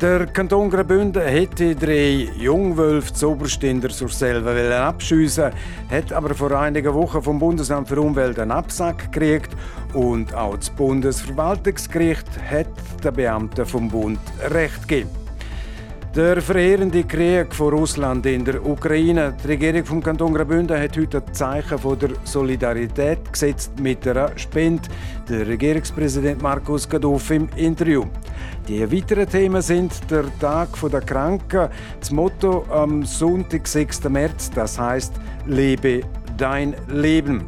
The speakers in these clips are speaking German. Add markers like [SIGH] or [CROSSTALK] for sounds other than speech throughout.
Der Kanton Graubünden hätte drei Jungwölfe zu Oberst der Surselva abschiessen hat aber vor einigen Wochen vom Bundesamt für Umwelt einen Absack gekriegt und auch das Bundesverwaltungsgericht hat den Beamten vom Bund Recht gegeben. Der verheerende Krieg von Russland in der Ukraine. Die Regierung vom Kanton Graubünden hat heute ein Zeichen von der Solidarität gesetzt mit einer Spende. Der Regierungspräsident Markus Gadoff im Interview. Die weiteren Themen sind der Tag der Kranken, das Motto am Sonntag, 6. März, das heißt Lebe dein Leben.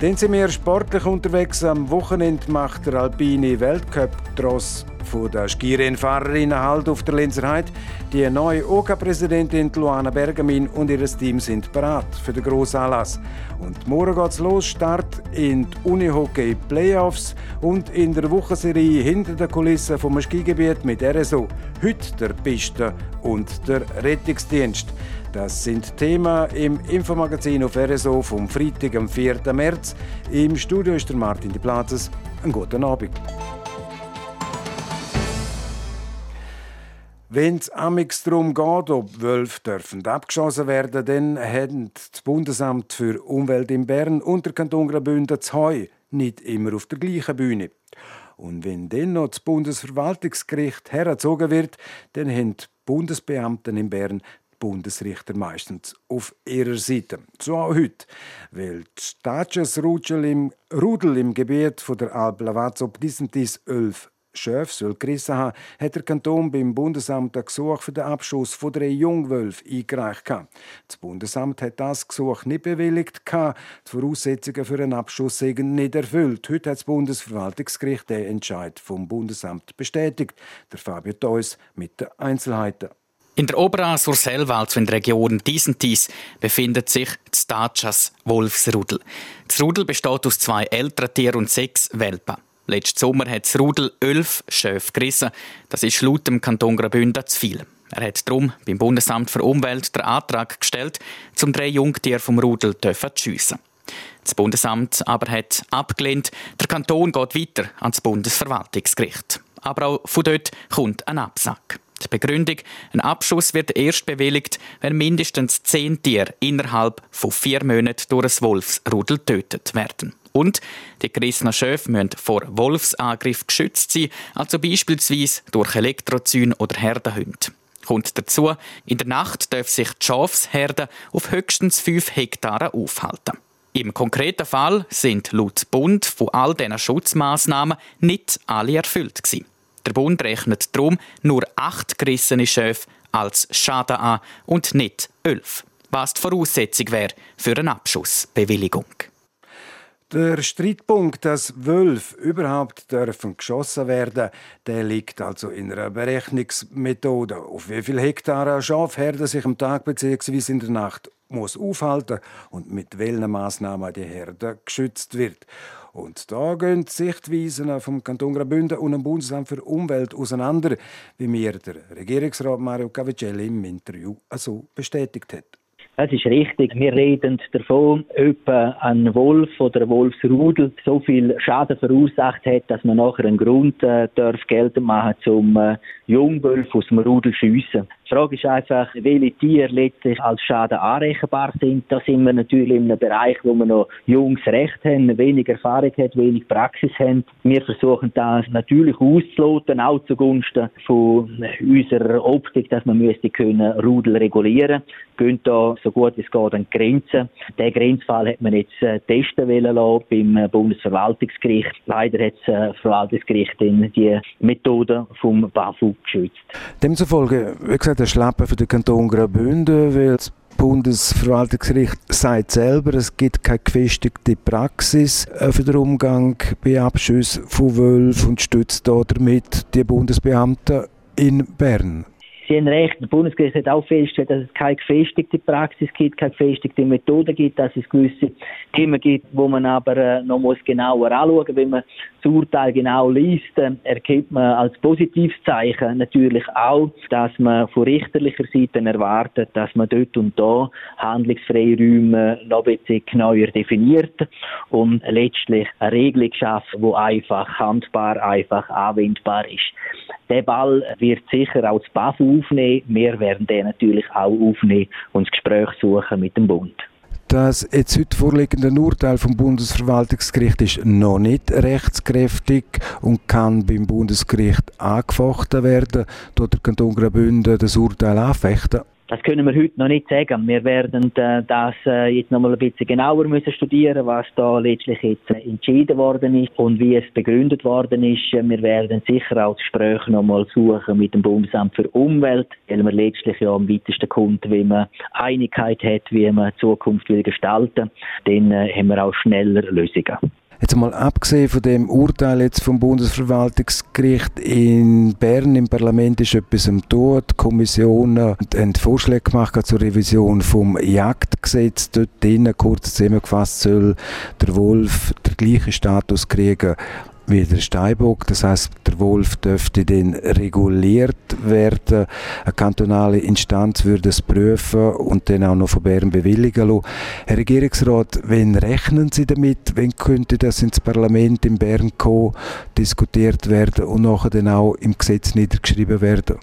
Dann sind wir sportlich unterwegs. Am Wochenende macht der Alpine Weltcup Tross von der Skirennfahrerinnen Halt auf der Lenzer Heide. Die neue OK-Präsidentin Luana Bergamin und ihr Team sind bereit für den grossen Anlass. Und morgen geht's los, Start in die Unihockey Playoffs und in der Wochenserie hinter den Kulissen vom Skigebiet mit RSO. Heute der Piste und der Rettungsdienst. Das sind Themen im Infomagazin auf RSO vom Freitag, am 4. März. Im Studio ist der Martin Di Plazes. Einen guten Abend. Wenn es amix darum geht, ob Wölfe dürfen abgeschossen werden, dann haben das Bundesamt für Umwelt in Bern und der Kanton Graubünden das Heu nicht immer auf der gleichen Bühne. Und wenn dann noch das Bundesverwaltungsgericht hergezogen wird, dann haben die Bundesbeamten in Bern Bundesrichter meistens auf ihrer Seite. So auch heute, weil die Staatjes Rudel im, Rudel im Gebiet von der Alp Lavazzo Disentis 11 Schöf soll gerissen haben, hat der Kanton beim Bundesamt ein Gesuch für den Abschuss von drei Jungwölfen eingereicht. Das Bundesamt hat das Gesuch nicht bewilligt. Die Voraussetzungen für einen Abschuss sind nicht erfüllt. Heute hat das Bundesverwaltungsgericht den Entscheid vom Bundesamt bestätigt. Der Fabio Theus mit den Einzelheiten. In der Obera Surselwald, in der Region Disentis, befindet sich das Tatschas Wolfsrudel. Das Rudel besteht aus zwei älteren Tieren und sechs Welpen. Letzten Sommer hat das Rudel elf Schöfe gerissen. Das ist laut dem Kanton Graubünden zu viel. Er hat darum beim Bundesamt für Umwelt den Antrag gestellt, zum drei Jungtiere vom Rudel zu schiessen. Das Bundesamt aber hat abgelehnt. Der Kanton geht weiter ans Bundesverwaltungsgericht. Aber auch von dort kommt ein Absack. Die Begründung, ein Abschuss wird erst bewilligt, wenn mindestens zehn Tiere innerhalb von vier Monaten durch ein Wolfsrudel getötet werden. Und die gerissenen Schöfe müssen vor Wolfsangriff geschützt sein, also beispielsweise durch Elektrozyn oder Herdenhunde. Kommt dazu, in der Nacht dürfen sich die Schafsherde auf höchstens 5 Hektaren aufhalten. Im konkreten Fall sind laut Bund von all diesen Schutzmaßnahmen nicht alle erfüllt gewesen. Der Bund rechnet darum nur acht gerissene Schöfe als Schaden an und nicht elf, was die Voraussetzung wäre für eine Abschussbewilligung. Der Streitpunkt, dass Wölfe überhaupt dürfen geschossen werden, der liegt also in einer Berechnungsmethode. Auf wie viele Hektare ein Schafherde sich am Tag bzw. in der Nacht muss aufhalten und mit welchen Maßnahmen die Herde geschützt wird. Und da gehen die Sichtweisen vom Kanton Graubünden und dem Bundesamt für Umwelt auseinander, wie mir der Regierungsrat Mario Cavicelli im Interview so bestätigt hat. Es ist richtig. Wir reden davon, ob ein Wolf oder ein Wolfsrudel so viel Schaden verursacht hat, dass man nachher einen Grund äh, darf geltend machen, zum äh, Jungwolf aus dem Rudel schiessen. Die Frage ist einfach, welche Tiere letztlich als Schaden anrechenbar sind. Da sind wir natürlich in einem Bereich, wo wir noch junges Recht haben, wenig Erfahrung haben, wenig Praxis haben. Wir versuchen das natürlich auszuloten, auch zugunsten von unserer Optik, dass man müsste können Rudel regulieren. Gehen da so gut es geht an Grenzen. Den Grenzfall hat man jetzt äh, testen wollen beim äh, Bundesverwaltungsgericht. Leider hat das äh, Verwaltungsgericht die Methode vom BAFU geschützt. Demzufolge, wie gesagt, der Schlappen für den Kanton Graubünden, weil das Bundesverwaltungsgericht sagt selber, es gibt keine gefestigte Praxis äh, für den Umgang bei Abschüssen von Wölfen und stützt damit die Bundesbeamten in Bern. Sie haben recht, der Bundesgericht hat auch festgestellt, dass es keine gefestigte Praxis gibt, keine gefestigte Methode gibt, dass es gewisse Themen gibt, wo man aber äh, noch muss genauer anschauen muss. Wenn man das Urteil genau liest, äh, erkennt man als positives Zeichen natürlich auch, dass man von richterlicher Seite erwartet, dass man dort und da Handlungsfreiräume noch ein bisschen genauer definiert und letztlich eine Regelung schafft, die einfach handbar, einfach anwendbar ist. Der Ball wird sicher auch das BAF aufnehmen. Wir werden den natürlich auch aufnehmen und das Gespräch suchen mit dem Bund. Das jetzt heute vorliegende Urteil vom Bundesverwaltungsgericht ist noch nicht rechtskräftig und kann beim Bundesgericht angefochten werden. Dort der Kanton Graubünden das Urteil anfechten. Das können wir heute noch nicht sagen. Wir werden äh, das äh, jetzt noch mal ein bisschen genauer müssen studieren, was da letztlich jetzt äh, entschieden worden ist und wie es begründet worden ist. Wir werden sicher auch das Gespräch noch mal suchen mit dem Bundesamt für Umwelt, weil wir letztlich ja am weitesten kommt, wie man Einigkeit hat, wie man die Zukunft will gestalten. Dann äh, haben wir auch schneller Lösungen. Jetzt mal abgesehen von dem Urteil jetzt vom Bundesverwaltungsgericht in Bern im Parlament ist etwas am Tod. Die Kommissionen haben Vorschläge gemacht zur Revision vom Jagdgesetz. Dort drinnen, kurz zusammengefasst, soll der Wolf den gleichen Status kriegen wie der Steinbock. Das heißt, der Wolf dürfte dann reguliert werden. Eine kantonale Instanz würde es prüfen und dann auch noch von Bern bewilligen lassen. Herr Regierungsrat, wann rechnen Sie damit? Wann könnte das ins Parlament in Bern kommen, diskutiert werden und nachher dann auch im Gesetz niedergeschrieben werden?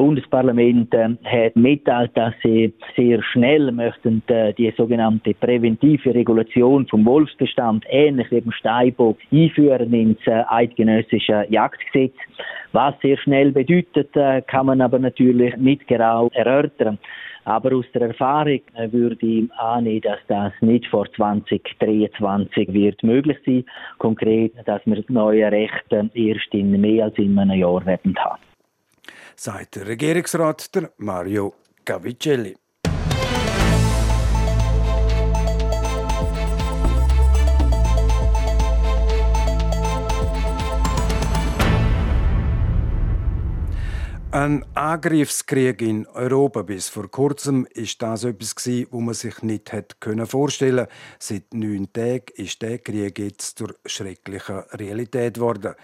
Bundesparlament äh, hat mitteilt, dass sie sehr schnell möchten äh, die sogenannte präventive Regulation vom Wolfsbestand ähnlich wie beim Steinbock einführen ins äh, eidgenössische Jagdgesetz. Was sehr schnell bedeutet, kann man aber natürlich nicht genau erörtern. Aber aus der Erfahrung würde ich annehmen, dass das nicht vor 2023 wird möglich sein. Konkret, dass wir neue Rechte erst in mehr als in einem Jahr werden haben sagt der Regierungsrat der Mario Gavicelli. Ein Angriffskrieg in Europa bis vor kurzem ist das etwas gewesen, wo man sich nicht hätte vorstellen. Seit neun Tagen ist der Krieg jetzt zur schrecklichen Realität geworden.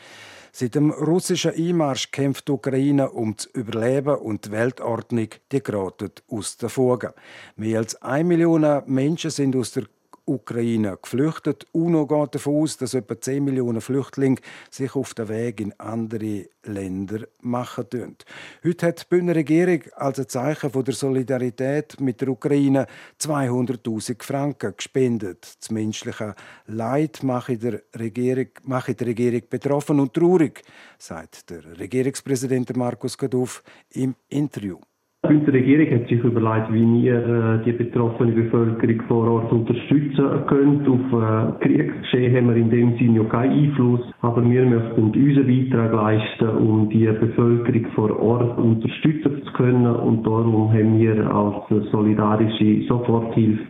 Seit dem russischen Einmarsch kämpft die Ukraine um das Überleben und die Weltordnung, die geraten aus der Fuge. Mehr als eine Million Menschen sind aus der Ukraine geflüchtet. UNO geht davon aus, dass etwa 10 Millionen Flüchtlinge sich auf den Weg in andere Länder machen tun. Heute hat die Bündner Regierung als ein Zeichen der Solidarität mit der Ukraine 200.000 Franken gespendet. Das menschliche Leid mache der Regierung, mache die Regierung betroffen und traurig, sagt der Regierungspräsident Markus Gaduff im Interview. Die Regierung hat sich überlegt, wie wir äh, die betroffene Bevölkerung vor Ort unterstützen können. Auf äh, Kriegsgeschehen haben wir in dem Sinne ja keinen Einfluss, aber wir möchten unseren Beitrag leisten, um die Bevölkerung vor Ort unterstützen zu können und darum haben wir als solidarische Soforthilfe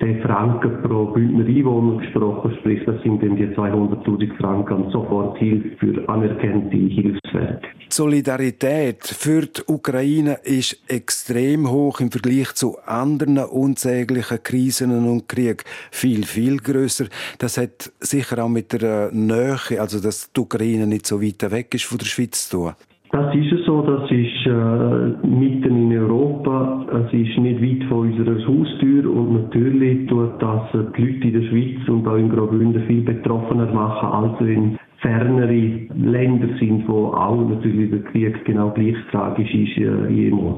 den Franken pro Bündner Einwohner gesprochen, sprich das sind dann die 200'000 Franken Soforthilfe für anerkannte Hilfswerke. Solidarität für die Ukraine ist extrem hoch im Vergleich zu anderen unsäglichen Krisen und Kriegen. Viel, viel größer. Das hat sicher auch mit der Nähe, also dass die Ukraine nicht so weit weg ist von der Schweiz zu tun. Das ist so, das ist äh, mitten in Europa, es ist nicht weit von unserer Haustür und natürlich tut das die Leute in der Schweiz und auch in Graubünden viel betroffener machen, als wenn fernere Länder sind, wo auch natürlich der Krieg genau gleich tragisch ist äh,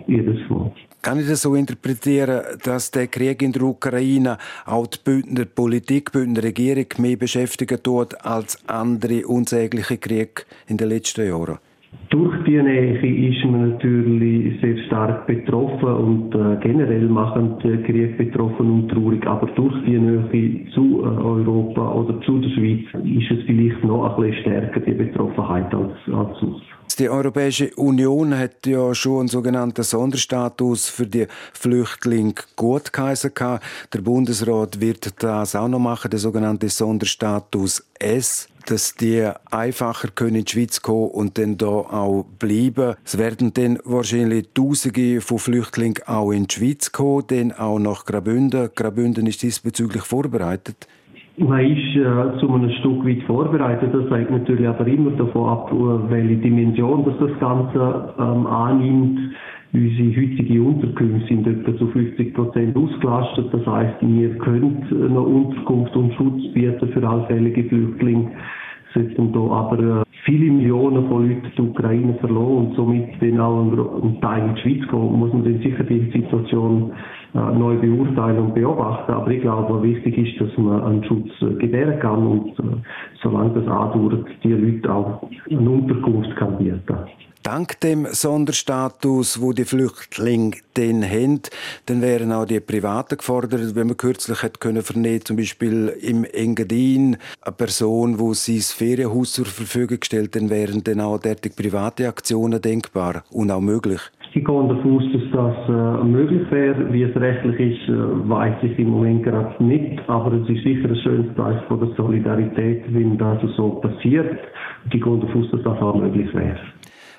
jedes Mal. Kann ich das so interpretieren, dass der Krieg in der Ukraine auch die Bündner Politik, die Bündner Regierung mehr beschäftigen tut als andere unsägliche Kriege in den letzten Jahren? Durch die Nähe ist man natürlich sehr stark betroffen und äh, generell machen die Krieg betroffen und traurig, aber durch die Nähe zu äh, Europa oder zu der Schweiz ist es vielleicht noch ein bisschen stärker, die Betroffenheit als, als sonst. Die Europäische Union hat ja schon einen sogenannten Sonderstatus für die Flüchtlinge gut geheißen. Der Bundesrat wird das auch noch machen, der sogenannte Sonderstatus S. dass die einfacher können in die Schweiz kommen und dann da auch bleiben. Es werden dann wahrscheinlich Tausende von Flüchtlingen auch in die Schweiz kommen, dann auch nach Graubünden. Graubünden ist diesbezüglich vorbereitet. Man ist äh, zu einem Stück weit vorbereitet. Das hängt natürlich aber immer davon ab, welche Dimension das, das Ganze ähm, annimmt. Unsere heutigen Unterkünfte sind etwa zu 50 Prozent ausgelastet. Das heißt, wir können eine Unterkunft und Schutz bieten für allfällige Flüchtlinge. Sollten da aber äh, viele Millionen von Leuten die Ukraine verloren und somit dann auch ein Teil in die Schweiz kommen, muss man dann sicher die Situation äh, neu beurteilen und beobachten. Aber ich glaube, wichtig ist, dass man einen Schutz äh, gewähren kann und solange das andauert, die Leute auch eine Unterkunft kann bieten dank dem Sonderstatus, wo die Flüchtlinge den haben, dann wären auch die Privaten gefordert, wenn man kürzlich hätte können vernehmen, zum Beispiel im Engadin, eine Person, wo sie das Ferienhaus zur Verfügung gestellt, dann wären dann auch derartige private Aktionen denkbar und auch möglich. Ich gehe davon aus, dass das äh, möglich wäre. Wie es rechtlich ist, äh, weiß ich im Moment gerade nicht. Aber es ist sicher ein schönes von der Solidarität, wenn das so passiert. Ich gehe davon aus, dass das auch möglich wäre.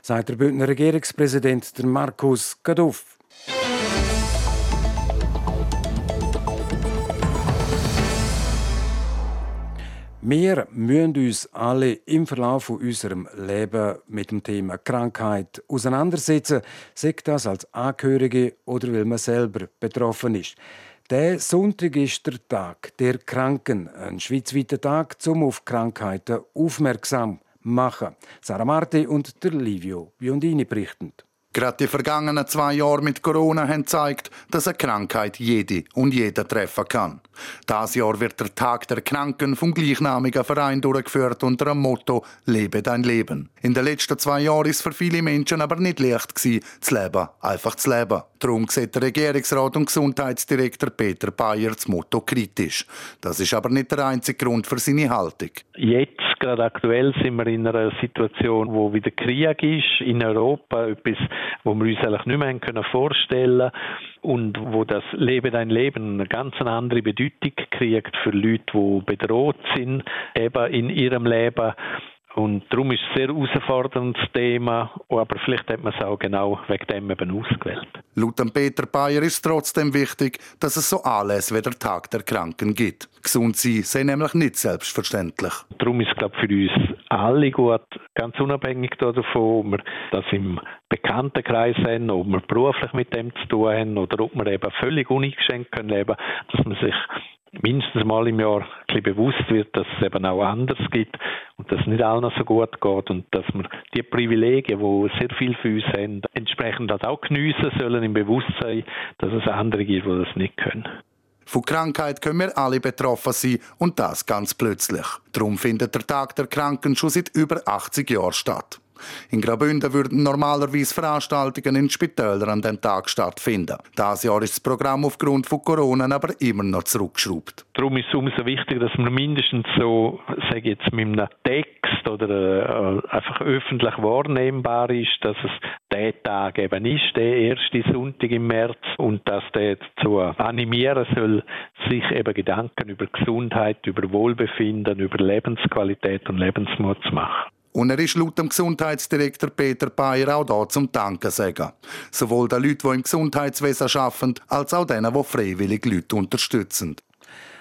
Sagt der Bündner Regierungspräsident Markus Gaduff. Wir müssen uns alle im Verlauf unserem Leben mit dem Thema Krankheit auseinandersetzen, sei das als Angehörige oder weil man selber betroffen ist. Der Sonntag ist der Tag der Kranken, ein schweizweiter Tag, um auf Krankheiten aufmerksam zu machen. Sarah Marti und der Livio Biondini berichten. Gerade die vergangenen zwei Jahre mit Corona haben gezeigt, dass eine Krankheit jede und jeder treffen kann. Das Jahr wird der Tag der Kranken vom gleichnamigen Verein durchgeführt unter dem Motto Lebe dein Leben. In den letzten zwei Jahren ist für viele Menschen aber nicht leicht gewesen, zu leben, einfach zu leben. Darum sieht der Regierungsrat und Gesundheitsdirektor Peter Bayer das Motto kritisch. Das ist aber nicht der einzige Grund für seine Haltung. Jetzt, gerade aktuell, sind wir in einer Situation, wo wieder Krieg ist in Europa, etwas, wo wir uns eigentlich nicht mehr vorstellen können und wo das Leben dein Leben eine ganz andere Bedeutung kriegt für Leute, die bedroht sind, eben in ihrem Leben und darum ist es ein sehr herausforderndes Thema, aber vielleicht hat man es auch genau wegen dem eben ausgewählt. Laut Peter Bayer ist trotzdem wichtig, dass es so Anlässe wie der Tag der Kranken gibt. Gesund sein sei nämlich nicht selbstverständlich. Darum ist es, glaube ich, für uns alle gut, ganz unabhängig davon, ob wir das im Bekanntenkreis haben, ob wir beruflich mit dem zu tun haben oder ob wir eben völlig uneingeschränkt leben können, dass man sich mindestens mal im Jahr ein bewusst wird, dass es eben auch anders gibt und dass es nicht allen so gut geht und dass wir die Privilegien, die sehr viel für uns haben, entsprechend das auch geniessen sollen im Bewusstsein, dass es andere gibt, die das nicht können. Von Krankheit können wir alle betroffen sein und das ganz plötzlich. Darum findet der Tag der Kranken schon seit über 80 Jahren statt. In Graubünden würden normalerweise Veranstaltungen in Spitälern an dem Tag stattfinden. Dieses Jahr ist das Programm aufgrund von Corona aber immer noch zurückgeschraubt. Darum ist es umso wichtiger, dass man mindestens so, sage ich jetzt, mit einem Text oder äh, einfach öffentlich wahrnehmbar ist, dass es der Tag eben ist, der erste Sonntag im März und dass der dazu animieren soll, sich eben Gedanken über Gesundheit, über Wohlbefinden, über Lebensqualität und Lebensmut zu machen. Und er ist laut dem Gesundheitsdirektor Peter Bayer auch da zum Danken sagen. Sowohl den Leuten, die im Gesundheitswesen arbeiten, als auch denen, die freiwillig Leute unterstützen.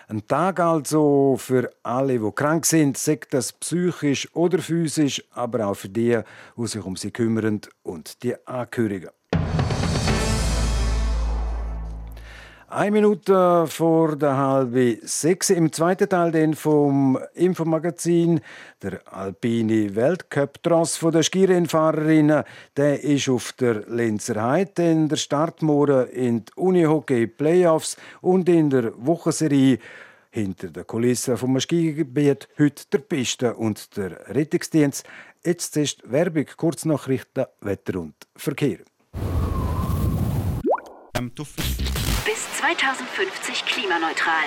Ein Tag also für alle, die krank sind, sei das psychisch oder physisch, aber auch für die, die sich um sie kümmern und die Angehörigen. Eine Minute vor der halben sechs im zweiten Teil den vom Infomagazin der alpine Weltcup Tross von der Skirennfahrerinnen der ist auf der Lenzer Heide in der Startmore in die Unihockey Playoffs und in der Wochenserie hinter der Kulisse vom Skigebiet heute der Piste und der Rettungsdienst. Jetzt ist Werbung, Kurznachrichten, Wetter und Verkehr. Bis 2050 klimaneutral.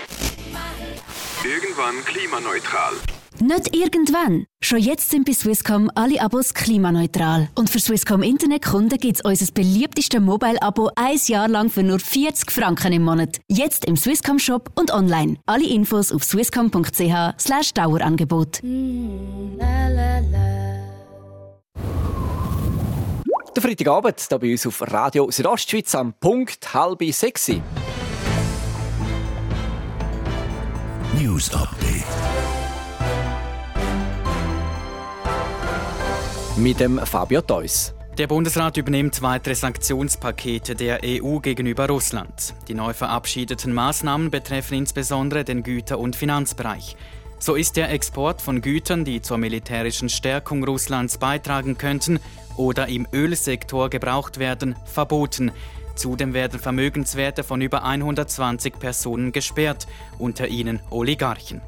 Irgendwann klimaneutral. Nicht irgendwann. Schon jetzt sind bei Swisscom alle Abos klimaneutral. Und für Swisscom Internetkunden gibt es unser beliebtestes Mobile-Abo ein Jahr lang für nur 40 Franken im Monat. Jetzt im Swisscom Shop und online. Alle Infos auf swisscom.ch Dauerangebot. Mm, Der Freitagabend hier bei uns auf Radio Südostschweiz am Punkt halb sechs. News Update. mit dem Fabio Theus. Der Bundesrat übernimmt weitere Sanktionspakete der EU gegenüber Russland. Die neu verabschiedeten Maßnahmen betreffen insbesondere den Güter- und Finanzbereich. So ist der Export von Gütern, die zur militärischen Stärkung Russlands beitragen könnten oder im Ölsektor gebraucht werden, verboten. Zudem werden Vermögenswerte von über 120 Personen gesperrt, unter ihnen Oligarchen.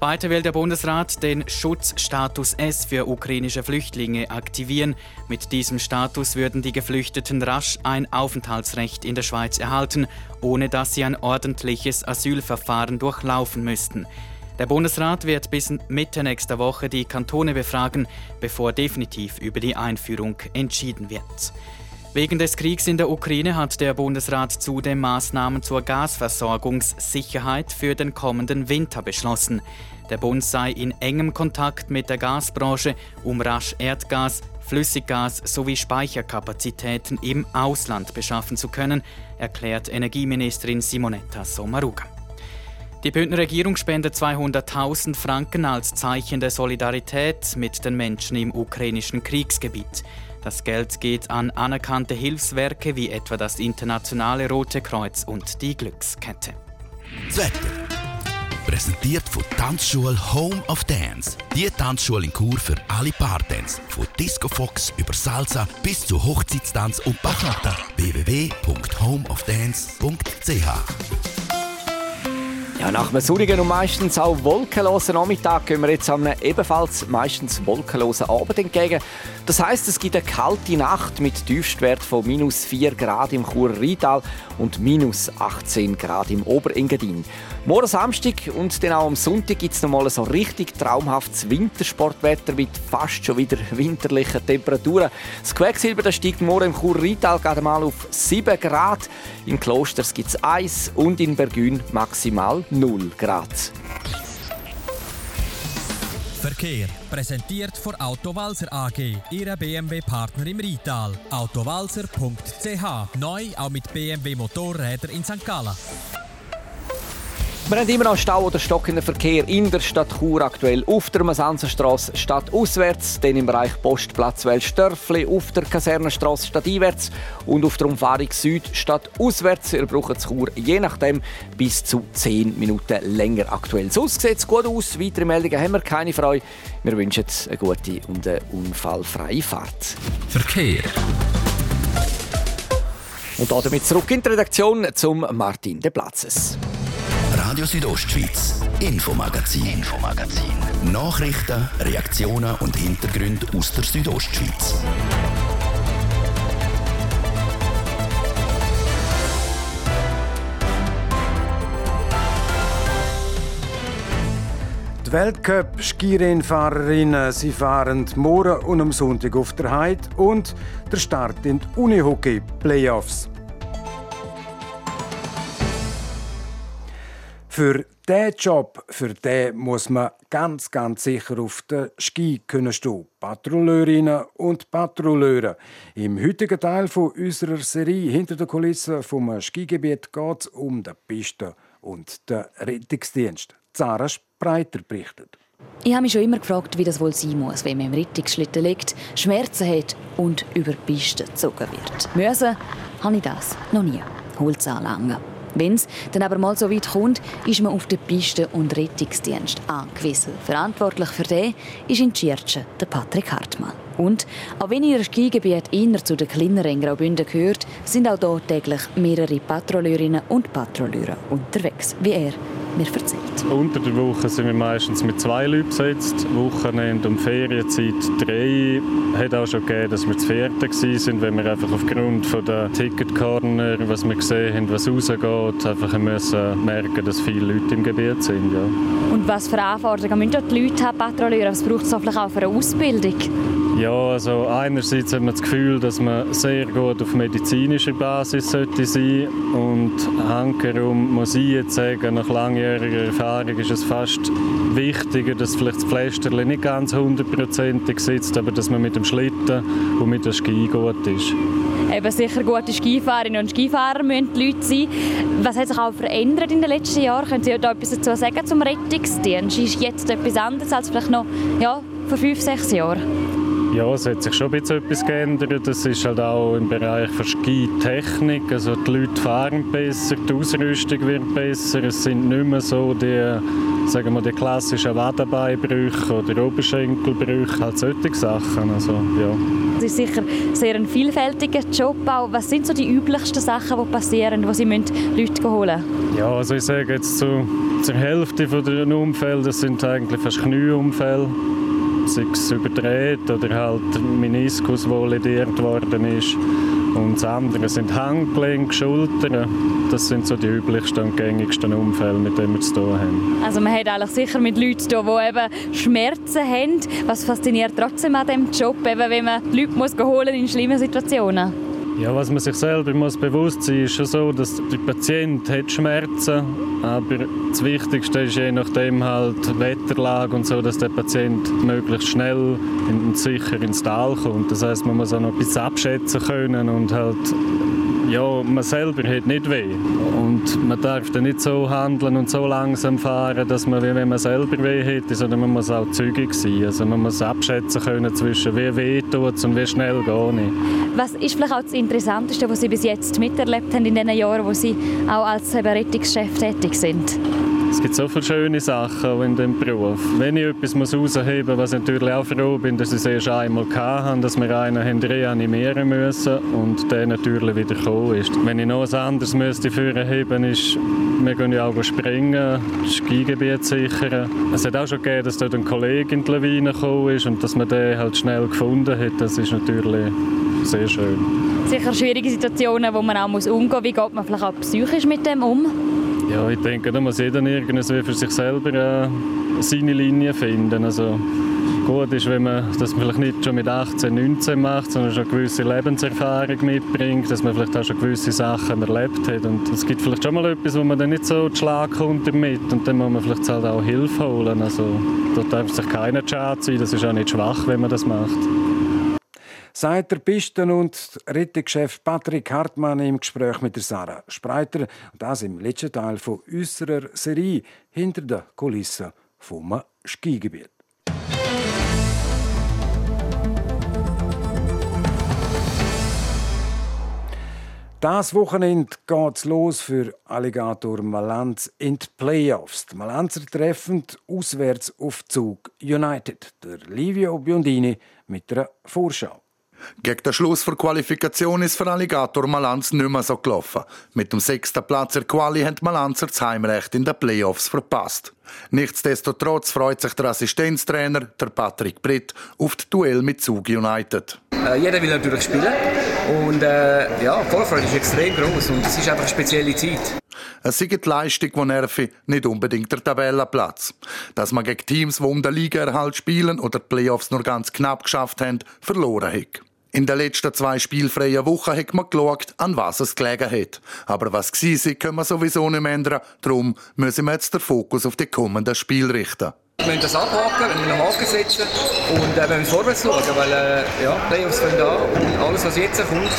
Weiter will der Bundesrat den Schutzstatus S für ukrainische Flüchtlinge aktivieren. Mit diesem Status würden die Geflüchteten rasch ein Aufenthaltsrecht in der Schweiz erhalten, ohne dass sie ein ordentliches Asylverfahren durchlaufen müssten. Der Bundesrat wird bis Mitte nächster Woche die Kantone befragen, bevor definitiv über die Einführung entschieden wird. Wegen des Kriegs in der Ukraine hat der Bundesrat zudem Maßnahmen zur Gasversorgungssicherheit für den kommenden Winter beschlossen. Der Bund sei in engem Kontakt mit der Gasbranche, um rasch Erdgas, Flüssiggas sowie Speicherkapazitäten im Ausland beschaffen zu können, erklärt Energieministerin Simonetta Sommaruga. Die Bündner Regierung spendet 200.000 Franken als Zeichen der Solidarität mit den Menschen im ukrainischen Kriegsgebiet. Das Geld geht an anerkannte Hilfswerke wie etwa das Internationale Rote Kreuz und die Glückskette. Das Wetter. Präsentiert von Tanzschule Home of Dance. Die Tanzschule in Kur für alle Partens. Von Disco Fox über Salsa bis zu Hochzeitstanz und Bachata. www.homeofdance.ch ja, nach einem sonnigen und meistens auch wolkenlosen Nachmittag gehen wir jetzt einem ebenfalls meistens wolkenlosen Abend entgegen. Das heißt, es gibt eine kalte Nacht mit Tiefstwert von minus 4 Grad im Churer Rheintal und minus 18 Grad im Oberengadin. Morgen Samstag und dann auch am Sonntag gibt es nochmal so richtig traumhaftes Wintersportwetter mit fast schon wieder [LAUGHS] winterlichen Temperaturen. Das Quecksilber das steigt morgen im Churer Rheintal gerade mal auf 7 Grad. In Klosters gibt es 1 und in Bergün maximal 0 Grad. Verkehr präsentiert von Autowalzer AG, Ihre BMW-Partner im Rital. Autowalzer.ch neu auch mit BMW Motorräder in St. Gallen. Wir haben immer noch Stau oder stockenden Verkehr in der Stadt Chur aktuell auf der Masanzerstraße statt auswärts, dann im Bereich Postplatz Welsdörfli, auf der Kasernenstraße statt einwärts und auf der Umfahrung Süd statt auswärts. Ihr braucht Chur je nachdem bis zu 10 Minuten länger aktuell. So sieht es gut aus. Weitere Meldungen haben wir keine Freude. Wir wünschen eine gute und eine unfallfreie Fahrt. Verkehr. Und damit zurück in die Redaktion zum Martin de Platzes. Radio Südostschweiz, Infomagazin, Infomagazin. Nachrichten, Reaktionen und Hintergründe aus der Südostschweiz. Die Weltcup-Skirennfahrerinnen sie fahren morgen und am Sonntag auf der Heide und der Start in die Unihockey-Playoffs. Für diesen Job, für den muss man ganz, ganz sicher auf den Ski können stehen. Patrouilleurinnen und Patrouilleure. Im heutigen Teil von unserer Serie hinter den Kulissen vom Skigebiet geht es um die Piste und den Rettungsdienst. Zara Spreiter berichtet. Ich habe mich schon immer gefragt, wie das wohl sein muss, wenn man im Rettungsschlitten liegt, Schmerzen hat und über die Piste gezogen wird. Müssen habe ich das noch nie. Holz anlangen. Wenn es dann aber mal so weit kommt, ist man auf den Pisten- und Rettungsdienst angewiesen. Verantwortlich für den ist in Tschirtschen der Patrick Hartmann. Und auch wenn ihr Skigebiet eher zu den kleineren Graubünden gehört, sind auch hier täglich mehrere Patrouilleurinnen und Patrouilleure unterwegs, wie er. mir erzählt. Unter der Woche sind wir meistens mit zwei Leuten besetzt, Wochenende und Ferienzeit drei. Hat auch schon gegeben, dass wir zu vierten waren, wenn wir einfach aufgrund von der Ticket-Corner, was wir gesehen haben, was rausgeht, einfach müssen merken, dass viele Leute im Gebiet sind. Ja. Und was für Anforderungen müssen die Leute haben, patrouillieren? Was braucht es vielleicht auch für eine Ausbildung? Ja, also einerseits hat man das Gefühl, dass man sehr gut auf medizinischer Basis sollte sein und hankerum muss ich jetzt sagen, nach langjähriger Erfahrung ist es fast wichtiger, dass vielleicht das Pflasterli nicht ganz hundertprozentig sitzt, aber dass man mit dem Schlitten und mit dem Ski gut ist. Eben sicher gute Skifahrerinnen und Skifahrer müssen die Leute sein. Was hat sich auch verändert in den letzten Jahren? Können Sie da etwas dazu sagen zum Rettungsdienst? Ist jetzt etwas anderes als vielleicht noch ja, vor fünf, sechs Jahren? Ja, es hat sich schon ein bisschen etwas geändert. Das ist halt auch im Bereich der Skitechnik. Also die Leute fahren besser, die Ausrüstung wird besser. Es sind nicht mehr so die, sagen wir, die klassischen Wadenbeinbrüche oder Oberschenkelbrüche, halt solche Sachen. Also, ja. Es ist sicher sehr ein vielfältiger Job. Auch. Was sind so die üblichsten Sachen, die passieren, wo Sie Leute holen müssen? Ja, also ich sage jetzt zu, zur Hälfte der Unfälle, das sind eigentlich fast Knieunfälle sei überdreht oder halt Meniskus, der lediert worden ist. Und das andere sind Handgelenke, Schultern. Das sind so die üblichsten und gängigsten Unfälle, mit denen wir zu tun haben. Also man hat eigentlich sicher mit Leuten zu tun, die eben Schmerzen haben. Was fasziniert trotzdem an diesem Job, eben, wenn man Leute muss holen in schlimmen Situationen? Ja, was man sich selber muss bewusst sein muss, ist schon so, dass der Patient hat Schmerzen aber das Wichtigste ist je nachdem halt Wetterlage und so, dass der Patient möglichst schnell und sicher ins Tal kommt. Das heißt, man muss auch noch ein bisschen abschätzen können und halt ja, man selber hat nicht weh. Und man darf dann nicht so handeln und so langsam fahren, dass man, wie wenn man selber weh hätte, sondern man muss auch zügig sein. Also man muss abschätzen können zwischen wie weh tut und wie schnell gehe ich. Was ist vielleicht auch das Interessanteste, was Sie bis jetzt miterlebt haben in den Jahren, wo Sie auch als Rettungschef tätig sind? Es gibt so viele schöne Sachen in diesem Beruf. Wenn ich etwas herausheben muss, was ich natürlich auch froh bin, dass ich es erst einmal hatte, dass wir einen haben reanimieren müssen und der natürlich wieder gekommen ist. Wenn ich noch etwas anderes müsste hervorheben ist, wir gehen ja auch springen, das Skigebiet sichern. Es hat auch schon gegeben, dass dort ein Kollege in die Lawine gekommen ist und dass man den halt schnell gefunden hat. Das ist natürlich sehr schön. Sicher schwierige Situationen, wo man auch umgehen muss. Wie geht man vielleicht auch psychisch mit dem um? Ja, ich denke, da muss jeder irgendwie für sich selber äh, seine Linie finden. Also, gut ist, wenn man das vielleicht nicht schon mit 18, 19 macht, sondern schon eine gewisse Lebenserfahrung mitbringt, dass man vielleicht auch schon gewisse Sachen erlebt hat. Und es gibt vielleicht schon mal etwas, wo man dann nicht so zu Schlag kommt damit und dann muss man vielleicht halt auch Hilfe holen. Also, da darf sich keiner schade sein, das ist auch nicht schwach, wenn man das macht sagt der Pisten- und Rettungschef Patrick Hartmann im Gespräch mit der Sarah Spreiter. Das im letzten Teil von unserer Serie hinter den Kulissen vom Skigebiet. Das Wochenende geht's los für Alligator Malanz in die Playoffs. Die Malanzer treffen auswärts auf Zug United. Der Livio Biondini mit einer Vorschau. Gegen den Schluss der Qualifikation ist für Alligator Malanz nicht mehr so gelaufen. Mit dem sechsten Platz der Quali haben Malanzer das Heimrecht in den Playoffs verpasst. Nichtsdestotrotz freut sich der Assistenztrainer, der Patrick Britt, auf das Duell mit Zug United. Äh, jeder will natürlich spielen und äh, ja, die Vorfreude ist extrem groß und es ist einfach eine spezielle Zeit. Es ist die Leistung, die nervt, nicht unbedingt der Tabellenplatz. Dass man gegen Teams, die um den Ligaerhalt spielen oder die Playoffs nur ganz knapp geschafft haben, verloren hat. In den letzten zwei spielfreien Wochen hat man geschaut, an was es gelegen hat. Aber was war, können wir sowieso nicht mehr ändern. Darum müssen wir jetzt den Fokus auf die kommenden Spiele richten. Wir müssen das abhaken, wir müssen einen Haken setzen und äh, wir müssen vorwärts schauen, weil äh, ja, Playoffs sind da und alles, was jetzt kommt,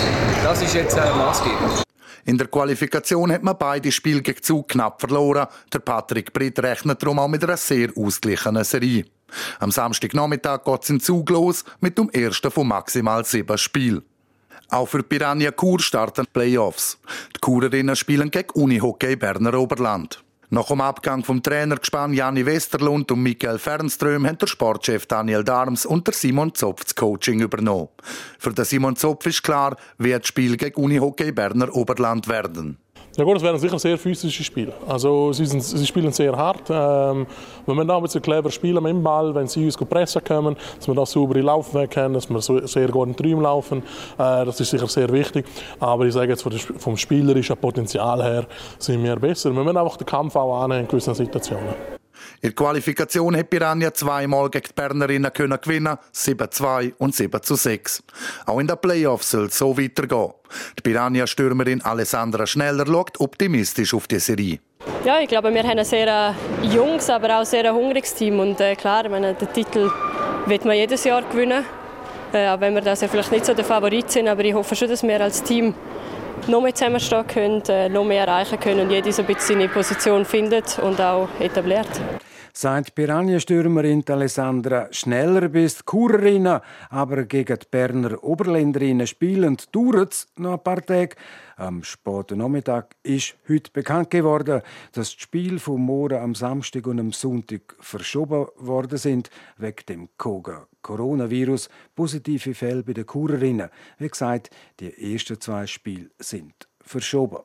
das ist jetzt äh, maßgebend. In der Qualifikation hat man beide Spiele gegen Zug knapp verloren. Der Patrick Britt rechnet darum auch mit einer sehr ausgeglichenen Serie. Am Samstagnachmittag geht es in Zug los mit dem ersten von maximal sieben Spielen. Auch für Piranha Chur starten die Playoffs. Die Churerinnen spielen gegen Unihockey Berner Oberland. Nach dem Abgang vom Trainergespann Jani Westerlund und Michael Fernström haben der Sportchef Daniel Darms und der Simon Zopf das Coaching übernommen. Für den Simon Zopf ist klar, wer das Spiel gegen Unihockey Berner Oberland werden. Ja gut, es wären sicher sehr physische Spiele. Also sie, sind, sie spielen sehr hart. Ähm, wenn wir da ein bisschen clever spielen mit dem Ball, wenn sie uns pressen kommen, dass wir da saubere Laufwege haben, dass wir so sehr gut in Träumen laufen, äh, das ist sicher sehr wichtig. Aber ich sage jetzt vom spielerischen Potenzial her sind wir besser. Wir müssen einfach den Kampf auch annehmen in gewissen Situationen. In der Qualifikation hat Piranha zweimal gegen die Bernerinnen können gewinnen, 7-2 und 7-6. Auch in den Playoffs soll es so weitergehen. Die Piranha-Stürmerin Alessandra Schneller schaut optimistisch auf die Serie. Ja, ich glaube, wir haben ein sehr äh, junges, aber auch sehr hungriges Team. Und äh, klar, meine, den Titel wird man jedes Jahr gewinnen. Äh, auch wenn wir das ja vielleicht nicht so der Favorit sind, aber ich hoffe schon, dass wir als Team noch mehr zusammenstehen können, äh, noch mehr erreichen können und jeder so ein bisschen seine Position findet und auch etabliert sagt Piranha-Stürmerin Alessandra Schneller bis Kurerinnen, aber gegen die Berner Oberländerinnen spielen dauert es noch ein paar Tage. Am späten Nachmittag ist heute bekannt geworden, dass die Spiele vom Morgen am Samstag und am Sonntag verschoben worden sind wegen dem Koga Coronavirus. Positive Fälle bei den Kurerinnen. Wie gesagt, die ersten zwei Spiele sind verschoben.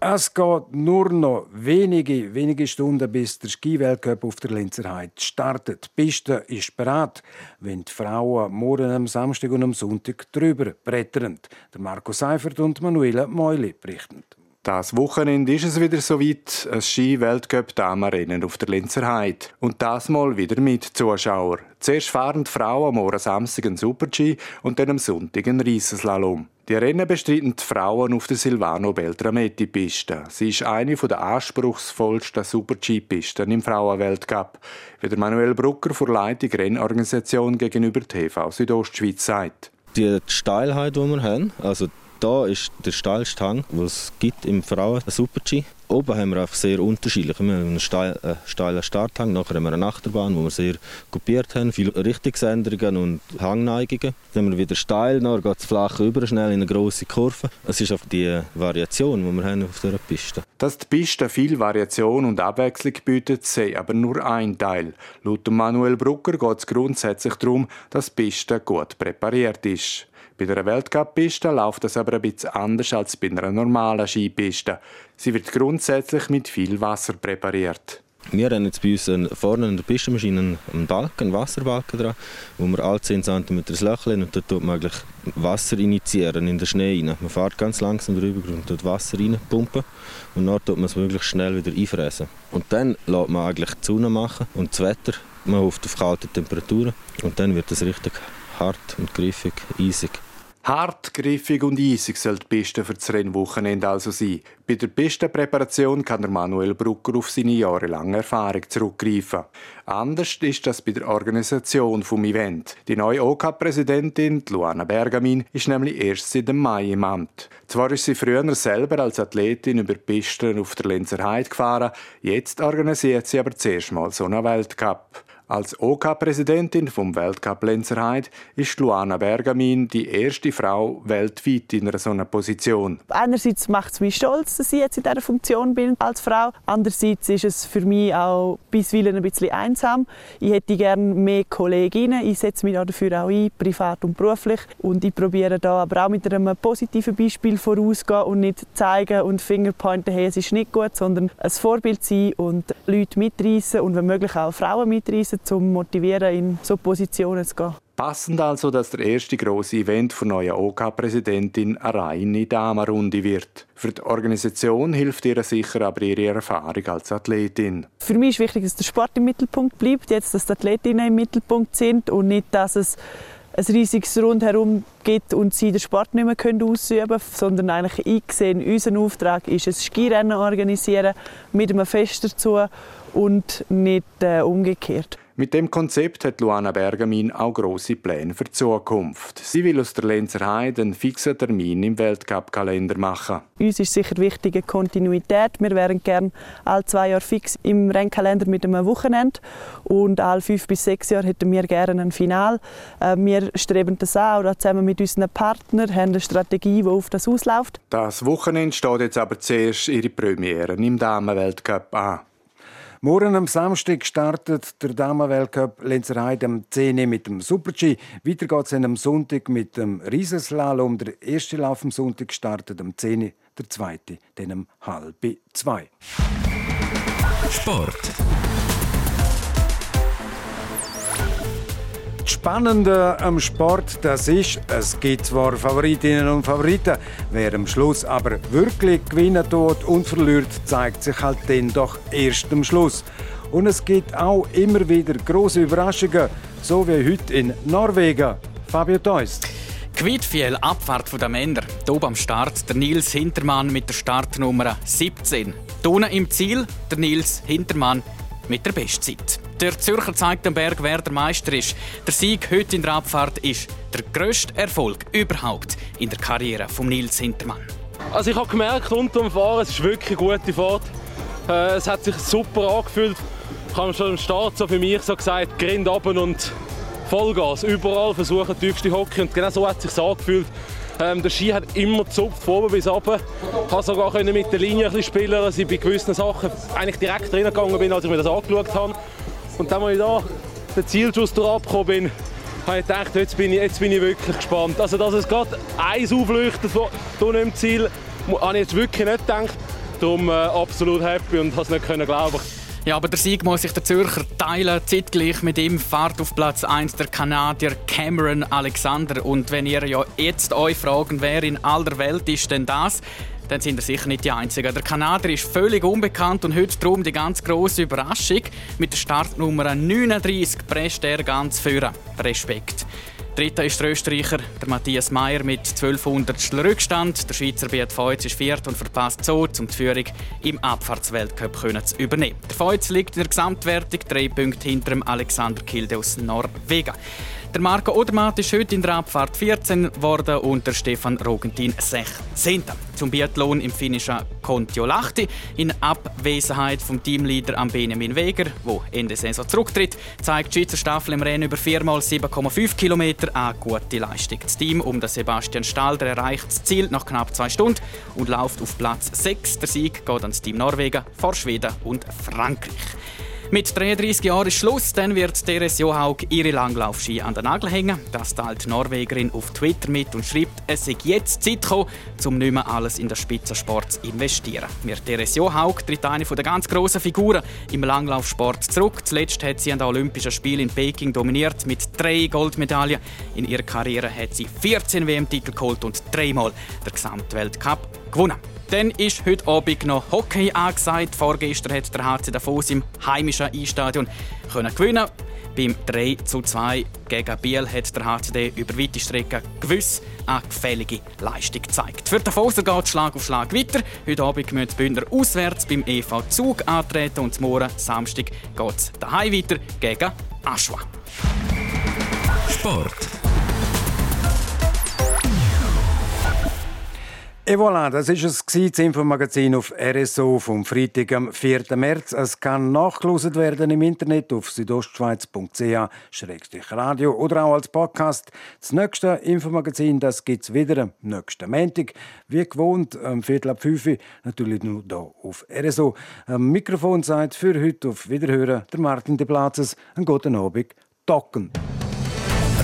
Es geht nur noch wenige, wenige Stunden, bis der Skiweltcup auf der Linzer Heide startet. Die Piste ist bereit, wenn die Frauen morgen am Samstag und am Sonntag drüber brettern. Der Marco Seifert und Manuela Meuli berichten. Das Wochenende ist es wieder soweit, ein Ski-Weltcup-Damenrennen auf der Linzer Heide. Und das mal wieder mit Zuschauern. Zuerst fahren die Frauen am Samstag einen Super-G und dann am Sonntag einen Riesenslalom. Die Rennen bestreiten die Frauen auf der Silvano Beltrametti-Piste. Sie ist eine der anspruchsvollsten Super-G-Pisten im Frauenweltcup, wie der Manuel Brucker von Leitung Rennorganisation gegenüber TV Südostschweiz sagt. Die Steilheit, die wir haben, also da ist der steilste Hang, den es gibt im Frauen Super-G. Oben haben wir einfach sehr unterschiedlich. Wir haben einen äh, steilen Starthang, nachher haben wir eine Achterbahn, wo wir sehr kopiert haben, viele Richtungsänderungen und Hangneigungen. Dann haben wir wieder steil, dann geht es flach über, schnell in eine grosse Kurve. Es ist einfach die Variation, die wir haben auf dieser Piste. Dass die Piste viel Variation und Abwechslung bietet, sei aber nur ein Teil. Laut Manuel Brucker geht es grundsätzlich darum, dass die Piste gut präpariert ist. Bei der Weltcup-Piste läuft das aber ein bisschen anders als bei einer normalen Skipiste. Sie wird grundsätzlich mit viel Wasser präpariert. Wir haben jetzt bei uns vorne in der Pistenmaschine einen Balken, einen Wasserbalken dran, wo wir alle 10 cm ein Löchchen und dort tut Wasser initiieren in den Schnee rein. Man fährt ganz langsam drüber und tut Wasser reinpumpen und dann tut man es wirklich schnell wieder einfräsen. Und dann lässt man eigentlich die Sonne machen und das Wetter. Man hofft auf kalte Temperaturen und dann wird es richtig hart und griffig, eisig. Hart, griffig und eisig soll die Piste für das Rennwochenende also sein. Bei der Pistenpräparation kann der Manuel Brucker auf seine jahrelange Erfahrung zurückgreifen. Anders ist das bei der Organisation vom Event. Die neue OK-Präsidentin, Luana Bergamin, ist nämlich erst seit dem Mai im Amt. Zwar ist sie früher selber als Athletin über Pisten auf der Lenzer Heide gefahren, jetzt organisiert sie aber zuerst mal so einen Weltcup. Als OK-Präsidentin vom Weltcup Lenzerheide ist Luana Bergamin die erste Frau weltweit in einer solchen Position. Einerseits macht es mich stolz, dass ich jetzt in dieser Funktion bin als Frau. Andererseits ist es für mich auch bisweilen ein bisschen einsam. Ich hätte gerne mehr Kolleginnen. Ich setze mich dafür auch ein, privat und beruflich. Und ich probiere da aber auch mit einem positiven Beispiel vorauszugehen und nicht zeigen und Fingerpointen, hey, es ist nicht gut, sondern ein Vorbild sein und Leute mitreißen und wenn möglich auch Frauen mitreißen müssen, um motivieren, in so Positionen zu gehen. Passend also, dass der erste große Event von neuer OK-Präsidentin eine reine Damenrunde wird. Für die Organisation hilft ihr sicher aber ihre Erfahrung als Athletin. Für mich ist wichtig, dass der Sport im Mittelpunkt bleibt, jetzt, dass die Athletinnen im Mittelpunkt sind und nicht, dass es ein riesiges Rundherum gibt und sie den Sport nicht mehr können ausüben können, sondern eigentlich ich sehe, unser Auftrag ist es, Skirennen organisieren mit einem Fest dazu und nicht äh, umgekehrt. Mit dem Konzept hat Luana Bergamin auch große Pläne für die Zukunft. Sie will aus der Lenzer Heide einen fixen Termin im Weltcup-Kalender machen. Uns ist sicher wichtig eine Kontinuität. Wir wären gerne alle zwei Jahre fix im Rennkalender mit einem Wochenende und alle fünf bis sechs Jahre hätten wir gerne ein Final. Äh, wir streben das an, auch zusammen mit unseren Partnern, haben eine Strategie, die auf das ausläuft. Das Wochenende steht jetzt aber zuerst ihre Premiere im Damenweltcup an. Morgen am Samstag startet der Damenweltcup Lenzerheide am 10 mit dem Super-G. Weiter geht es am Sonntag mit dem Riesenslalom. Der erste Lauf am Sonntag startet am 10, der zweite dann um halb zwei. Sport. Das Spannende am Sport, das ist, es gibt zwar Favoritinnen und Favoriten, wer am Schluss aber wirklich gewinnen tut und verliert, zeigt sich halt dann doch erst am Schluss. Und es gibt auch immer wieder große Überraschungen, so wie heute in Norwegen. Fabio Theus. Quidfiel Abfahrt der Männer. Hier am Start der Nils Hintermann mit der Startnummer 17. Unten im Ziel der Nils Hintermann mit der Bestzeit. Der Zürcher zeigt dem Berg, wer der Meister ist. Der Sieg heute in der Abfahrt ist der grösste Erfolg überhaupt in der Karriere von Nils Hintermann. Also ich habe gemerkt, unter dem Fahren, es ist wirklich eine gute Fahrt. Äh, es hat sich super angefühlt. Ich habe schon am Start so für mich so gesagt, Grind runter und Vollgas. Überall versuchen, tiefste Hocke. Und genau so hat es sich angefühlt. Ähm, der Ski hat immer gezupft, von oben bis runter. Ich konnte sogar mit der Linie ein bisschen spielen, dass ich bei gewissen Sachen eigentlich direkt reingegangen bin, als ich mir das angeschaut habe. Und dann, als ich da den Zielschuss abgekommen bin, habe ich gedacht, jetzt bin ich, jetzt bin ich wirklich gespannt. Also, dass es gerade eins aufleuchtet hier im Ziel, habe ich jetzt wirklich nicht gedacht. Darum äh, absolut happy und habe es nicht glauben. Ja, aber der Sieg muss sich der Zürcher teilen. Zeitgleich mit ihm fahrt auf Platz 1 der Kanadier Cameron Alexander. Und wenn ihr ja jetzt euch fragen, wer in aller Welt ist denn das? Dann sind ihr sicher nicht die Einzigen. Der Kanadier ist völlig unbekannt und heute darum die ganz große Überraschung. Mit der Startnummer 39 presst er ganz führen. Respekt. Dritter ist der Österreicher, der Matthias Meyer mit 1200 Rückstand. Der Schweizer Beat Feutz ist viert und verpasst so, um die Führung im Abfahrtsweltcup zu übernehmen. Der Feutz liegt in der Gesamtwertung drei Punkte hinter dem Alexander Kilde aus Norwegen. Der Marco Odermatt ist heute in der Abfahrt 14 geworden und der Stefan Rogentin 16. Zum Biathlon im finnischen Kontiolahti in Abwesenheit vom Teamleader am Benjamin Weger, wo Ende Saison zurücktritt, zeigt die Schweizer Staffel im Rennen über 4x7,5 km eine gute Leistung. Das Team um den Sebastian Stalder erreicht das Ziel nach knapp zwei Stunden und läuft auf Platz 6. Der Sieg geht ans Team Norwegen vor Schweden und Frankreich. Mit 33 Jahren ist Schluss, dann wird Teres Johaug ihre Langlaufski an den Nagel hängen. Das teilt die Norwegerin auf Twitter mit und schreibt, es sei jetzt Zeit gekommen, um nicht mehr alles in den Spitzensport zu investieren. Mir Teres Johaug tritt eine der ganz grossen Figuren im Langlaufsport zurück. Zuletzt hat sie an den Olympischen Spielen in Peking dominiert mit drei Goldmedaillen. In ihrer Karriere hat sie 14 WM-Titel geholt und dreimal den Gesamtweltcup gewonnen. Dann ist heute Abend noch Hockey angesagt. Vorgestern hat der HC Davos im heimischen Einstadion gewinnen. Beim 3 zu 2 gegen Biel hat der HCD über weite Strecken gewiss eine gefällige Leistung gezeigt. Für den Davoser geht es Schlag auf Schlag weiter. Heute Abend müssen die Bündner auswärts beim EV Zug antreten und morgen Samstag geht es daheim weiter gegen Aschua. Sport. Et voilà, das ist es das Infomagazin auf RSO vom Freitag am 4. März. Es kann nachgelost werden im Internet auf südostschweiz.ch-radio oder auch als Podcast. Das nächste Infomagazin, das gibt's wieder am nächsten Montag. Wie gewohnt, am Viertel ab 5 natürlich nur hier auf RSO. Am Mikrofon seid für heute auf Wiederhören der Martin de Platzes. Einen guten Abend. Docken.